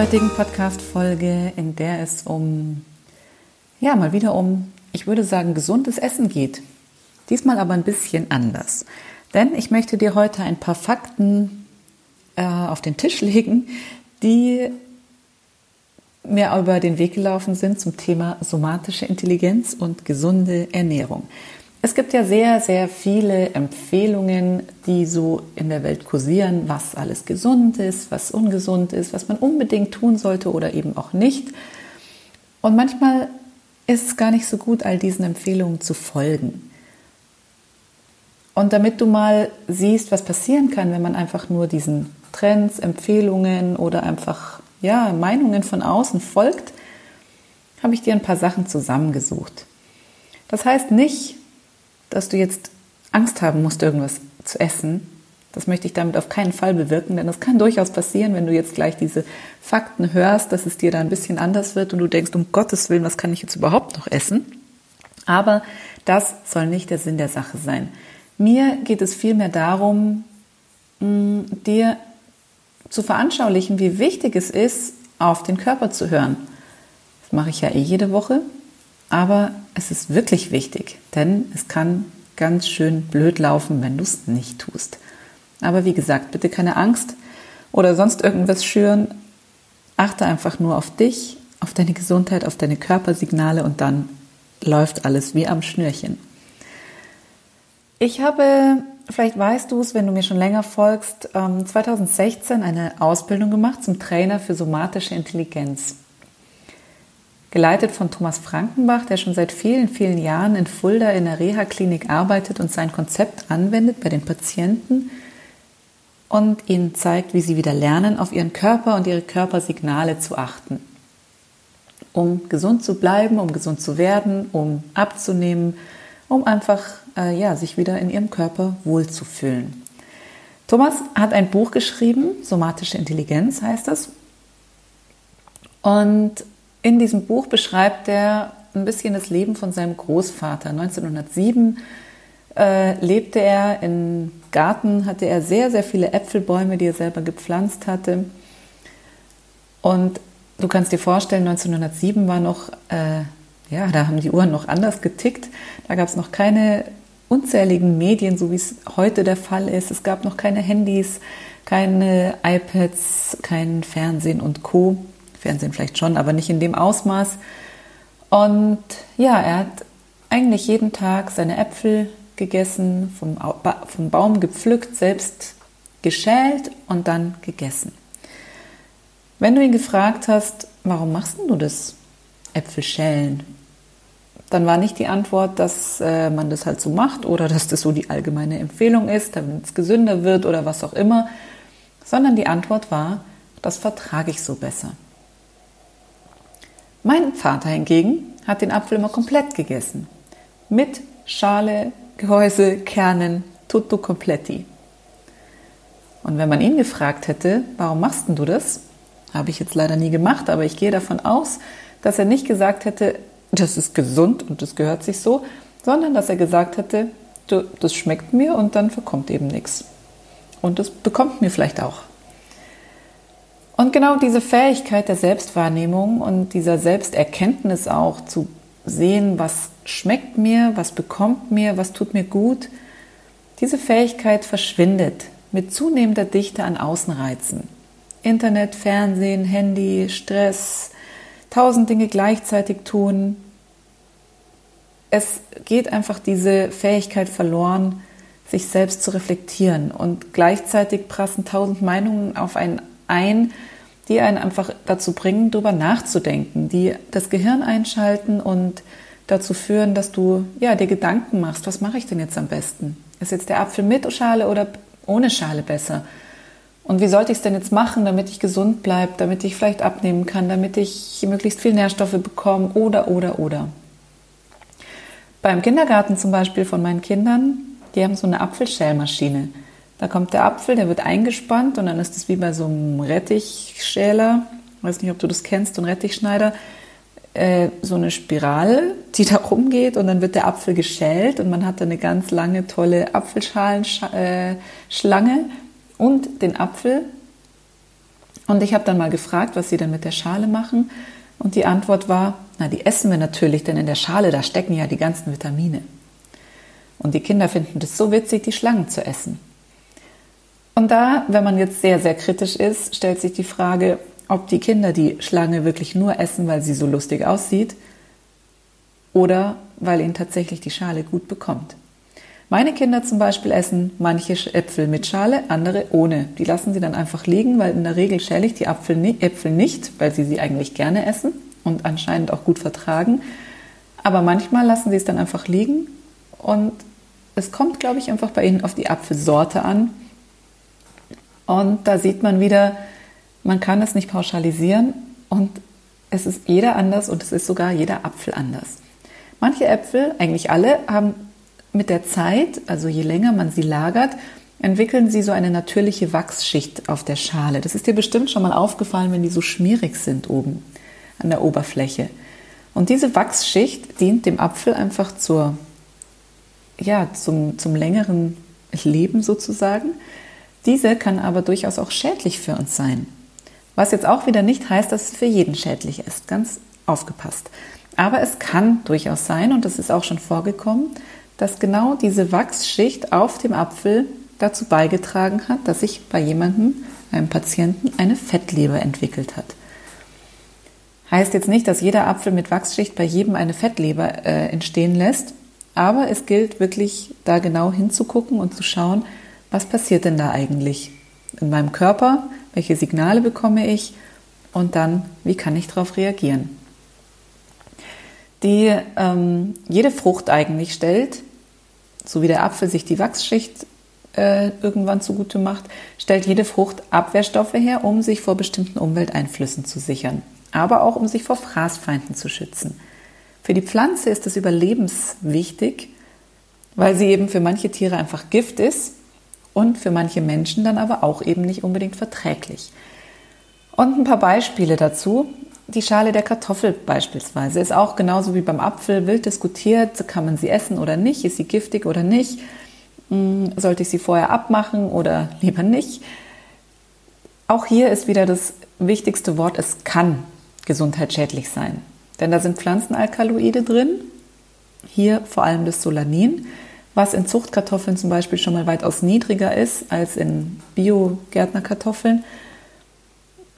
Heutigen Podcast-Folge, in der es um, ja, mal wieder um, ich würde sagen, gesundes Essen geht. Diesmal aber ein bisschen anders. Denn ich möchte dir heute ein paar Fakten äh, auf den Tisch legen, die mir über den Weg gelaufen sind zum Thema somatische Intelligenz und gesunde Ernährung. Es gibt ja sehr, sehr viele Empfehlungen, die so in der Welt kursieren, was alles gesund ist, was ungesund ist, was man unbedingt tun sollte oder eben auch nicht. Und manchmal ist es gar nicht so gut, all diesen Empfehlungen zu folgen. Und damit du mal siehst, was passieren kann, wenn man einfach nur diesen Trends, Empfehlungen oder einfach ja, Meinungen von außen folgt, habe ich dir ein paar Sachen zusammengesucht. Das heißt nicht, dass du jetzt Angst haben musst, irgendwas zu essen. Das möchte ich damit auf keinen Fall bewirken, denn das kann durchaus passieren, wenn du jetzt gleich diese Fakten hörst, dass es dir da ein bisschen anders wird und du denkst, um Gottes Willen, was kann ich jetzt überhaupt noch essen? Aber das soll nicht der Sinn der Sache sein. Mir geht es vielmehr darum, dir zu veranschaulichen, wie wichtig es ist, auf den Körper zu hören. Das mache ich ja eh jede Woche, aber es ist wirklich wichtig, denn es kann ganz schön blöd laufen, wenn du es nicht tust. Aber wie gesagt, bitte keine Angst oder sonst irgendwas schüren. Achte einfach nur auf dich, auf deine Gesundheit, auf deine Körpersignale und dann läuft alles wie am Schnürchen. Ich habe vielleicht weißt du es, wenn du mir schon länger folgst, 2016 ähm, eine Ausbildung gemacht zum Trainer für somatische Intelligenz. Geleitet von Thomas Frankenbach, der schon seit vielen, vielen Jahren in Fulda in der Reha-Klinik arbeitet und sein Konzept anwendet bei den Patienten und ihnen zeigt, wie sie wieder lernen, auf ihren Körper und ihre Körpersignale zu achten. Um gesund zu bleiben, um gesund zu werden, um abzunehmen, um einfach äh, ja, sich wieder in ihrem Körper wohlzufühlen. Thomas hat ein Buch geschrieben, Somatische Intelligenz heißt es. Und in diesem Buch beschreibt er ein bisschen das Leben von seinem Großvater. 1907 äh, lebte er im Garten, hatte er sehr, sehr viele Äpfelbäume, die er selber gepflanzt hatte. Und du kannst dir vorstellen, 1907 war noch, äh, ja, da haben die Uhren noch anders getickt. Da gab es noch keine unzähligen Medien, so wie es heute der Fall ist. Es gab noch keine Handys, keine iPads, kein Fernsehen und Co. Fernsehen vielleicht schon, aber nicht in dem Ausmaß. Und ja, er hat eigentlich jeden Tag seine Äpfel gegessen, vom, vom Baum gepflückt, selbst geschält und dann gegessen. Wenn du ihn gefragt hast, warum machst du das Äpfel schälen? dann war nicht die Antwort, dass äh, man das halt so macht oder dass das so die allgemeine Empfehlung ist, damit es gesünder wird oder was auch immer, sondern die Antwort war, das vertrage ich so besser. Mein Vater hingegen hat den Apfel immer komplett gegessen. Mit Schale, Gehäuse, Kernen, tutto completi. Und wenn man ihn gefragt hätte, warum machst du das? Habe ich jetzt leider nie gemacht, aber ich gehe davon aus, dass er nicht gesagt hätte, das ist gesund und das gehört sich so, sondern dass er gesagt hätte, das schmeckt mir und dann verkommt eben nichts. Und das bekommt mir vielleicht auch. Und genau diese Fähigkeit der Selbstwahrnehmung und dieser Selbsterkenntnis auch zu sehen, was schmeckt mir, was bekommt mir, was tut mir gut, diese Fähigkeit verschwindet mit zunehmender Dichte an Außenreizen. Internet, Fernsehen, Handy, Stress, tausend Dinge gleichzeitig tun. Es geht einfach diese Fähigkeit verloren, sich selbst zu reflektieren. Und gleichzeitig prassen tausend Meinungen auf einen ein, die einen einfach dazu bringen, darüber nachzudenken, die das Gehirn einschalten und dazu führen, dass du ja, dir Gedanken machst, was mache ich denn jetzt am besten? Ist jetzt der Apfel mit Schale oder ohne Schale besser? Und wie sollte ich es denn jetzt machen, damit ich gesund bleibe, damit ich vielleicht abnehmen kann, damit ich möglichst viel Nährstoffe bekomme oder, oder, oder. Beim Kindergarten zum Beispiel von meinen Kindern, die haben so eine Apfelschälmaschine. Da kommt der Apfel, der wird eingespannt und dann ist es wie bei so einem Rettichschäler. Ich weiß nicht, ob du das kennst, so ein Rettichschneider. Äh, so eine Spirale, die da rumgeht und dann wird der Apfel geschält und man hat da eine ganz lange, tolle Apfelschalenschlange und den Apfel Und ich habe dann mal gefragt, was sie denn mit der Schale machen. Und die Antwort war, na, die essen wir natürlich, denn in der Schale, da stecken ja die ganzen Vitamine. Und die Kinder finden das so witzig, die Schlangen zu essen. Und da, wenn man jetzt sehr, sehr kritisch ist, stellt sich die Frage, ob die Kinder die Schlange wirklich nur essen, weil sie so lustig aussieht oder weil ihnen tatsächlich die Schale gut bekommt. Meine Kinder zum Beispiel essen manche Äpfel mit Schale, andere ohne. Die lassen sie dann einfach liegen, weil in der Regel schäle ich die Äpfel nicht, weil sie sie eigentlich gerne essen und anscheinend auch gut vertragen. Aber manchmal lassen sie es dann einfach liegen und es kommt, glaube ich, einfach bei ihnen auf die Apfelsorte an. Und da sieht man wieder, man kann es nicht pauschalisieren und es ist jeder anders und es ist sogar jeder Apfel anders. Manche Äpfel, eigentlich alle, haben mit der Zeit, also je länger man sie lagert, entwickeln sie so eine natürliche Wachsschicht auf der Schale. Das ist dir bestimmt schon mal aufgefallen, wenn die so schmierig sind oben an der Oberfläche. Und diese Wachsschicht dient dem Apfel einfach zur, ja, zum, zum längeren Leben sozusagen. Diese kann aber durchaus auch schädlich für uns sein. Was jetzt auch wieder nicht heißt, dass es für jeden schädlich ist. Ganz aufgepasst. Aber es kann durchaus sein, und das ist auch schon vorgekommen, dass genau diese Wachsschicht auf dem Apfel dazu beigetragen hat, dass sich bei jemandem, einem Patienten, eine Fettleber entwickelt hat. Heißt jetzt nicht, dass jeder Apfel mit Wachsschicht bei jedem eine Fettleber äh, entstehen lässt, aber es gilt wirklich da genau hinzugucken und zu schauen, was passiert denn da eigentlich in meinem Körper, welche Signale bekomme ich und dann, wie kann ich darauf reagieren. Die ähm, jede Frucht eigentlich stellt, so wie der Apfel sich die Wachsschicht äh, irgendwann zugute macht, stellt jede Frucht Abwehrstoffe her, um sich vor bestimmten Umwelteinflüssen zu sichern, aber auch um sich vor Fraßfeinden zu schützen. Für die Pflanze ist es überlebenswichtig, weil sie eben für manche Tiere einfach Gift ist und für manche Menschen dann aber auch eben nicht unbedingt verträglich. Und ein paar Beispiele dazu. Die Schale der Kartoffel beispielsweise ist auch genauso wie beim Apfel wild diskutiert, kann man sie essen oder nicht, ist sie giftig oder nicht, hm, sollte ich sie vorher abmachen oder lieber nicht. Auch hier ist wieder das wichtigste Wort, es kann gesundheitsschädlich sein. Denn da sind Pflanzenalkaloide drin, hier vor allem das Solanin, was in Zuchtkartoffeln zum Beispiel schon mal weitaus niedriger ist als in Bio-Gärtnerkartoffeln.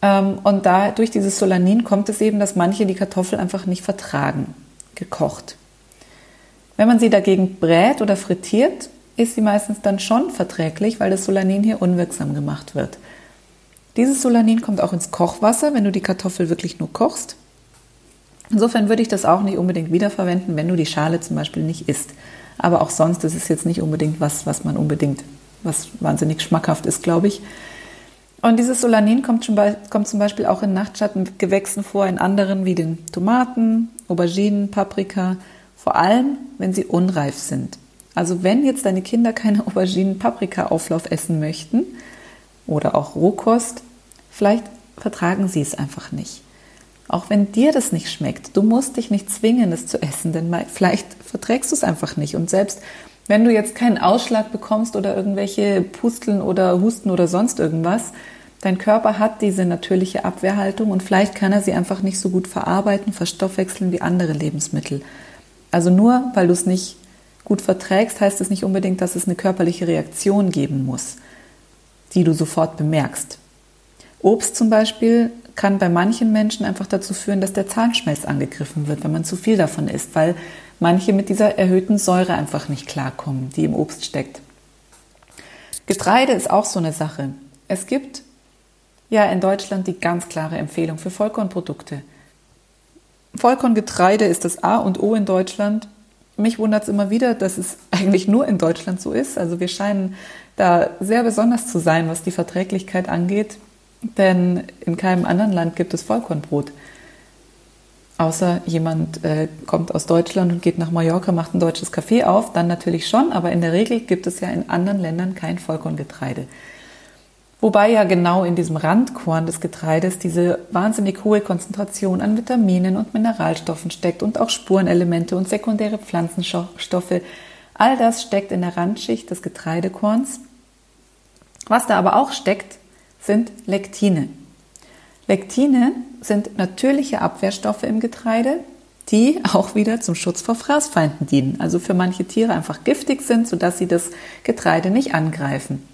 Ähm, und da durch dieses Solanin kommt es eben, dass manche die Kartoffel einfach nicht vertragen, gekocht. Wenn man sie dagegen brät oder frittiert, ist sie meistens dann schon verträglich, weil das Solanin hier unwirksam gemacht wird. Dieses Solanin kommt auch ins Kochwasser, wenn du die Kartoffel wirklich nur kochst. Insofern würde ich das auch nicht unbedingt wiederverwenden, wenn du die Schale zum Beispiel nicht isst. Aber auch sonst, das ist jetzt nicht unbedingt was, was man unbedingt, was wahnsinnig schmackhaft ist, glaube ich. Und dieses Solanin kommt, schon bei, kommt zum Beispiel auch in Nachtschattengewächsen vor, in anderen wie den Tomaten, Auberginen, Paprika, vor allem wenn sie unreif sind. Also wenn jetzt deine Kinder keine Auberginen-Paprika-Auflauf essen möchten oder auch Rohkost, vielleicht vertragen sie es einfach nicht. Auch wenn dir das nicht schmeckt, du musst dich nicht zwingen, es zu essen, denn vielleicht verträgst du es einfach nicht. Und selbst wenn du jetzt keinen Ausschlag bekommst oder irgendwelche Pusteln oder Husten oder sonst irgendwas, Dein Körper hat diese natürliche Abwehrhaltung und vielleicht kann er sie einfach nicht so gut verarbeiten, verstoffwechseln wie andere Lebensmittel. Also nur weil du es nicht gut verträgst, heißt es nicht unbedingt, dass es eine körperliche Reaktion geben muss, die du sofort bemerkst. Obst zum Beispiel kann bei manchen Menschen einfach dazu führen, dass der Zahnschmelz angegriffen wird, wenn man zu viel davon isst, weil manche mit dieser erhöhten Säure einfach nicht klarkommen, die im Obst steckt. Getreide ist auch so eine Sache. Es gibt ja in Deutschland die ganz klare Empfehlung für Vollkornprodukte. Vollkorngetreide ist das A und O in Deutschland. Mich wundert es immer wieder, dass es eigentlich nur in Deutschland so ist. Also wir scheinen da sehr besonders zu sein, was die Verträglichkeit angeht, denn in keinem anderen Land gibt es Vollkornbrot. Außer jemand äh, kommt aus Deutschland und geht nach Mallorca, macht ein deutsches Café auf, dann natürlich schon, aber in der Regel gibt es ja in anderen Ländern kein Vollkorngetreide. Wobei ja genau in diesem Randkorn des Getreides diese wahnsinnig hohe Konzentration an Vitaminen und Mineralstoffen steckt und auch Spurenelemente und sekundäre Pflanzenstoffe. All das steckt in der Randschicht des Getreidekorns. Was da aber auch steckt, sind Lektine. Lektine sind natürliche Abwehrstoffe im Getreide, die auch wieder zum Schutz vor Fraßfeinden dienen. Also für manche Tiere einfach giftig sind, sodass sie das Getreide nicht angreifen.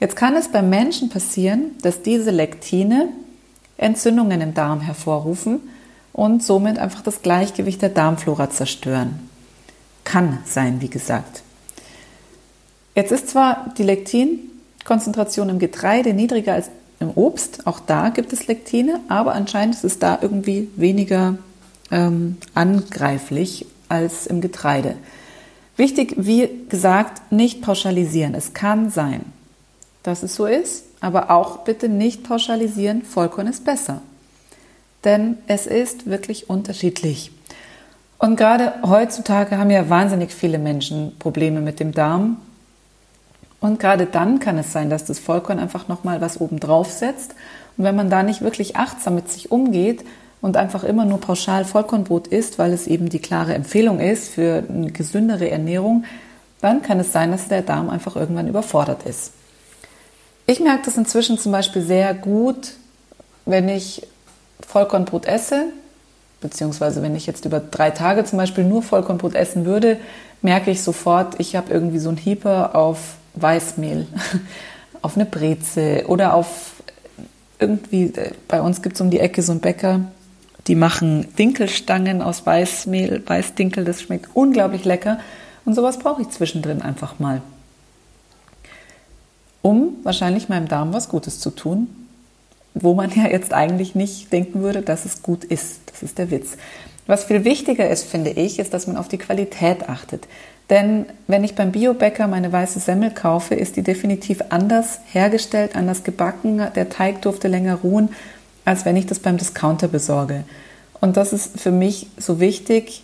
Jetzt kann es beim Menschen passieren, dass diese Lektine Entzündungen im Darm hervorrufen und somit einfach das Gleichgewicht der Darmflora zerstören. Kann sein, wie gesagt. Jetzt ist zwar die Lektinkonzentration im Getreide niedriger als im Obst, auch da gibt es Lektine, aber anscheinend ist es da irgendwie weniger ähm, angreiflich als im Getreide. Wichtig, wie gesagt, nicht pauschalisieren. Es kann sein, dass es so ist, aber auch bitte nicht pauschalisieren, Vollkorn ist besser. Denn es ist wirklich unterschiedlich. Und gerade heutzutage haben ja wahnsinnig viele Menschen Probleme mit dem Darm. Und gerade dann kann es sein, dass das Vollkorn einfach nochmal was oben drauf setzt. Und wenn man da nicht wirklich achtsam mit sich umgeht und einfach immer nur pauschal Vollkornbrot isst, weil es eben die klare Empfehlung ist für eine gesündere Ernährung, dann kann es sein, dass der Darm einfach irgendwann überfordert ist. Ich merke das inzwischen zum Beispiel sehr gut, wenn ich Vollkornbrot esse, beziehungsweise wenn ich jetzt über drei Tage zum Beispiel nur Vollkornbrot essen würde, merke ich sofort, ich habe irgendwie so ein Hieper auf Weißmehl, auf eine Breze oder auf irgendwie, äh, bei uns gibt es um die Ecke so einen Bäcker, die machen Dinkelstangen aus Weißmehl, Weißdinkel, das schmeckt unglaublich lecker. Und sowas brauche ich zwischendrin einfach mal. Um wahrscheinlich meinem Darm was Gutes zu tun, wo man ja jetzt eigentlich nicht denken würde, dass es gut ist. Das ist der Witz. Was viel wichtiger ist, finde ich, ist, dass man auf die Qualität achtet. Denn wenn ich beim Biobäcker meine weiße Semmel kaufe, ist die definitiv anders hergestellt, anders gebacken. Der Teig durfte länger ruhen, als wenn ich das beim Discounter besorge. Und das ist für mich so wichtig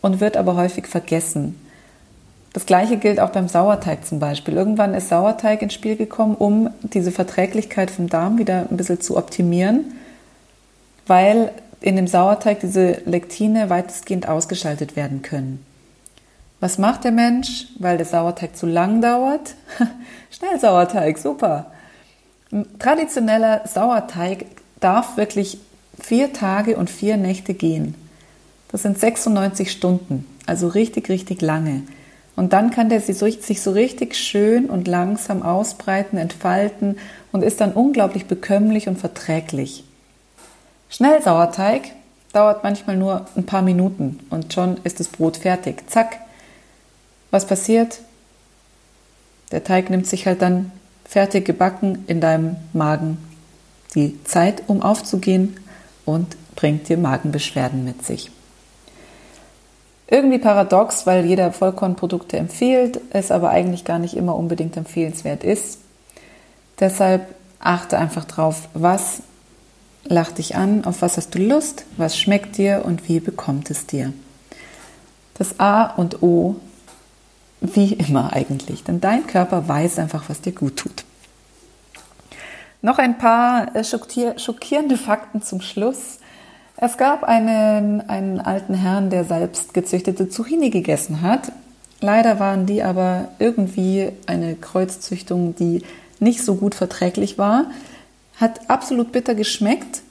und wird aber häufig vergessen. Das gleiche gilt auch beim Sauerteig zum Beispiel. Irgendwann ist Sauerteig ins Spiel gekommen, um diese Verträglichkeit vom Darm wieder ein bisschen zu optimieren, weil in dem Sauerteig diese Lektine weitestgehend ausgeschaltet werden können. Was macht der Mensch, weil der Sauerteig zu lang dauert? Schnell Sauerteig, super. Traditioneller Sauerteig darf wirklich vier Tage und vier Nächte gehen. Das sind 96 Stunden, also richtig, richtig lange. Und dann kann der sich so richtig schön und langsam ausbreiten, entfalten und ist dann unglaublich bekömmlich und verträglich. Schnellsauerteig dauert manchmal nur ein paar Minuten und schon ist das Brot fertig. Zack. Was passiert? Der Teig nimmt sich halt dann fertig gebacken in deinem Magen die Zeit, um aufzugehen und bringt dir Magenbeschwerden mit sich. Irgendwie paradox, weil jeder Vollkornprodukte empfiehlt, es aber eigentlich gar nicht immer unbedingt empfehlenswert ist. Deshalb achte einfach drauf, was lacht dich an, auf was hast du Lust, was schmeckt dir und wie bekommt es dir. Das A und O, wie immer eigentlich, denn dein Körper weiß einfach, was dir gut tut. Noch ein paar äh, schockierende Fakten zum Schluss. Es gab einen, einen alten Herrn, der selbst gezüchtete Zucchini gegessen hat. Leider waren die aber irgendwie eine Kreuzzüchtung, die nicht so gut verträglich war. Hat absolut bitter geschmeckt.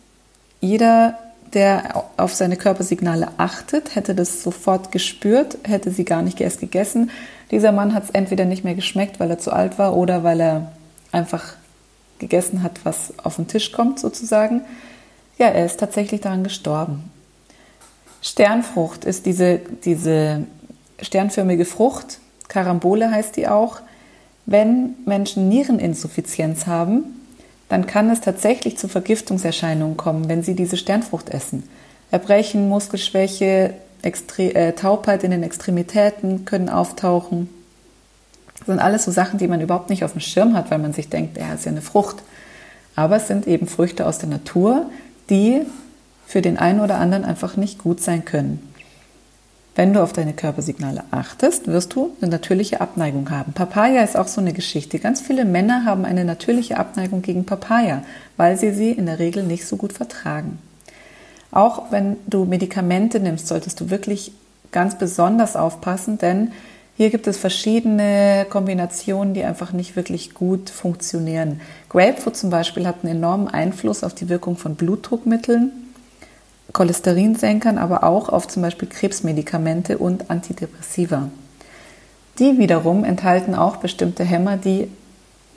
Jeder, der auf seine Körpersignale achtet, hätte das sofort gespürt, hätte sie gar nicht erst gegessen. Dieser Mann hat es entweder nicht mehr geschmeckt, weil er zu alt war oder weil er einfach gegessen hat, was auf den Tisch kommt sozusagen. Ja, er ist tatsächlich daran gestorben. Sternfrucht ist diese, diese sternförmige Frucht, Karambole heißt die auch. Wenn Menschen Niereninsuffizienz haben, dann kann es tatsächlich zu Vergiftungserscheinungen kommen, wenn sie diese Sternfrucht essen. Erbrechen, Muskelschwäche, Extre äh, Taubheit in den Extremitäten können auftauchen. Das sind alles so Sachen, die man überhaupt nicht auf dem Schirm hat, weil man sich denkt, er ist ja eine Frucht. Aber es sind eben Früchte aus der Natur, die für den einen oder anderen einfach nicht gut sein können. Wenn du auf deine Körpersignale achtest, wirst du eine natürliche Abneigung haben. Papaya ist auch so eine Geschichte. Ganz viele Männer haben eine natürliche Abneigung gegen Papaya, weil sie sie in der Regel nicht so gut vertragen. Auch wenn du Medikamente nimmst, solltest du wirklich ganz besonders aufpassen, denn Hier gibt es verschiedene Kombinationen, die einfach nicht wirklich gut funktionieren. Grapefruit zum Beispiel hat einen enormen Einfluss auf die Wirkung von Blutdruckmitteln, Cholesterinsenkern, aber auch auf zum Beispiel Krebsmedikamente und Antidepressiva. Die wiederum enthalten auch bestimmte Hämmer, die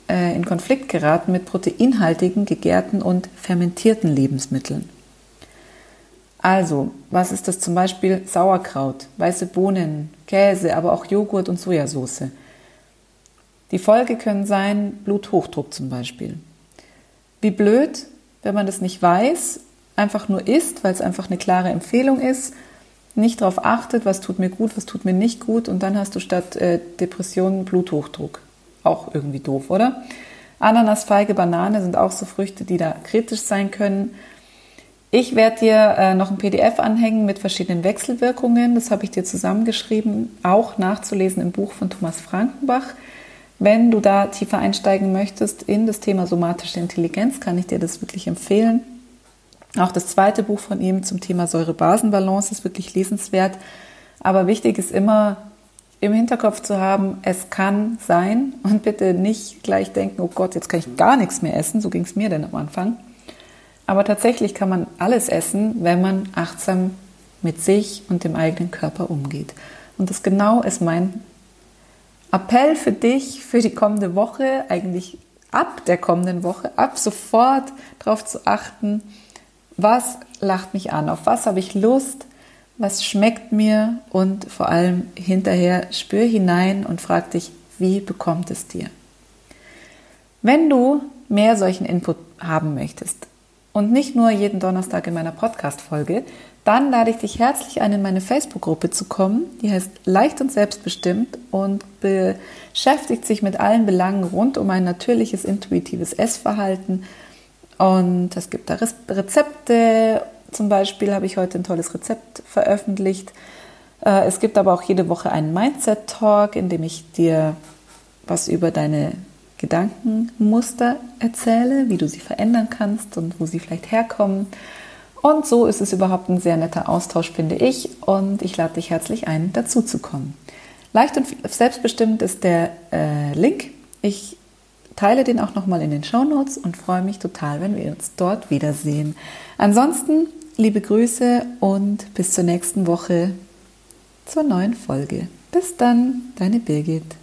äh, in Konflikt geraten mit proteinhaltigen, gegärten und fermentierten Lebensmitteln. Also, was ist das zum Beispiel? Sauerkraut, weiße Bohnen, Käse, aber auch Joghurt und Sojasauce. Die Folge können sein Bluthochdruck zum Beispiel. Wie blöd, wenn man das nicht weiß, einfach nur isst, weil es einfach eine klare Empfehlung ist, nicht darauf achtet, was tut mir gut, was tut mir nicht gut und dann hast du statt äh, Depressionen Bluthochdruck. Auch irgendwie doof, oder? Ananas, Feige, Banane sind auch so Früchte, die da kritisch sein können. Ich werde dir äh, noch ein PDF anhängen mit verschiedenen Wechselwirkungen. Das habe ich dir zusammengeschrieben, auch nachzulesen im Buch von Thomas Frankenbach. Wenn du da tiefer einsteigen möchtest in das Thema somatische Intelligenz, kann ich dir das wirklich empfehlen. Auch das zweite Buch von ihm zum Thema Säure-Basen-Balance ist wirklich lesenswert. Aber wichtig ist immer im Hinterkopf zu haben, es kann sein und bitte nicht gleich denken, oh Gott, jetzt kann ich gar nichts mehr essen. So ging es mir denn am Anfang aber tatsächlich kann man alles essen, wenn man achtsam mit sich und dem eigenen Körper umgeht. Und das genau ist mein Appell für dich für die kommende Woche, eigentlich ab der kommenden Woche, ab sofort darauf zu achten, was lacht mich an, auf was habe ich Lust, was schmeckt mir und vor allem hinterher spür hinein und frag dich, wie bekommt es dir? Wenn du mehr solchen Input haben möchtest, und nicht nur jeden Donnerstag in meiner Podcast-Folge, dann lade ich dich herzlich ein, in meine Facebook-Gruppe zu kommen. Die heißt Leicht und Selbstbestimmt und beschäftigt sich mit allen Belangen rund um ein natürliches, intuitives Essverhalten. Und es gibt da Rezepte. Zum Beispiel habe ich heute ein tolles Rezept veröffentlicht. Äh, es gibt aber auch jede Woche einen Mindset-Talk, in dem ich dir was über deine Gedankenmuster erzähle, wie du sie verändern kannst und wo sie vielleicht herkommen. Und so ist es überhaupt ein sehr netter Austausch, finde ich. Und ich lade dich herzlich ein, dazu zu kommen. Leicht und selbstbestimmt ist der äh, Link. Ich teile den auch nochmal in den Show Notes und freue mich total, wenn wir uns dort wiedersehen. Ansonsten liebe Grüße und bis zur nächsten Woche zur neuen Folge. Bis dann, deine Birgit.